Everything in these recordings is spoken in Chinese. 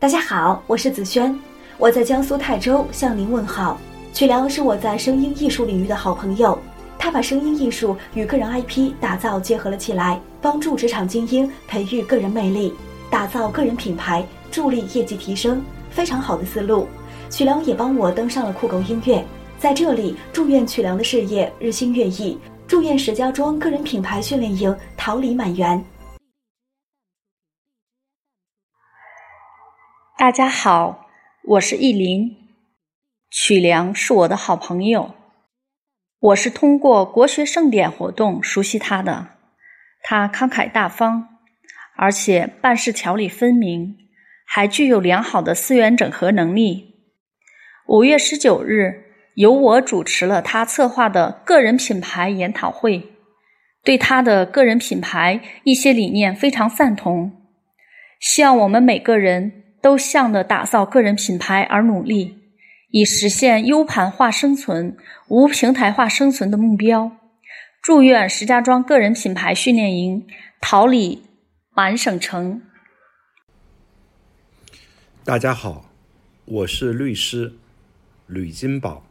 大家好，我是子轩，我在江苏泰州向您问好。曲良是我在声音艺术领域的好朋友，他把声音艺术与个人 IP 打造结合了起来，帮助职场精英培育个人魅力，打造个人品牌，助力业绩提升，非常好的思路。曲良也帮我登上了酷狗音乐，在这里祝愿曲良的事业日新月异，祝愿石家庄个人品牌训练营桃李满园。大家好，我是易林，曲良是我的好朋友，我是通过国学盛典活动熟悉他的。他慷慨大方，而且办事条理分明，还具有良好的资源整合能力。五月十九日，由我主持了他策划的个人品牌研讨会，对他的个人品牌一些理念非常赞同，希望我们每个人。都向着打造个人品牌而努力，以实现 U 盘化生存、无平台化生存的目标。祝愿石家庄个人品牌训练营桃李满省城。大家好，我是律师吕金宝。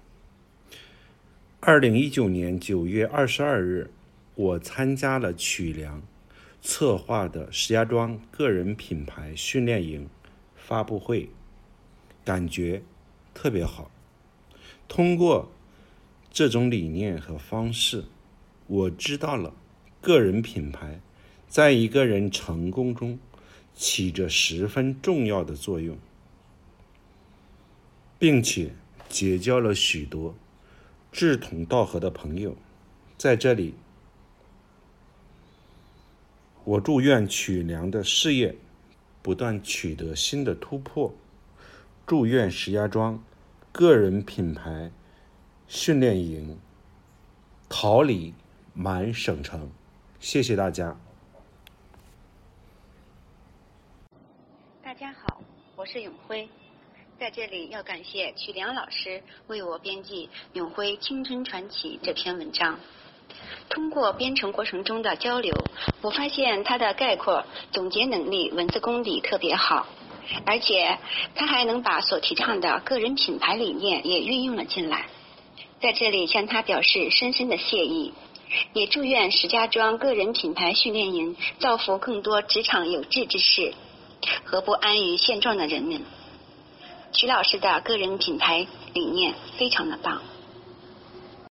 二零一九年九月二十二日，我参加了曲梁策划的石家庄个人品牌训练营。发布会感觉特别好。通过这种理念和方式，我知道了个人品牌在一个人成功中起着十分重要的作用，并且结交了许多志同道合的朋友。在这里，我祝愿曲良的事业。不断取得新的突破，祝愿石家庄个人品牌训练营桃李满省城。谢谢大家。大家好，我是永辉，在这里要感谢曲良老师为我编辑《永辉青春传奇》这篇文章。通过编程过程中的交流，我发现他的概括总结能力、文字功底特别好，而且他还能把所提倡的个人品牌理念也运用了进来。在这里向他表示深深的谢意，也祝愿石家庄个人品牌训练营造福更多职场有志之士和不安于现状的人们。徐老师的个人品牌理念非常的棒。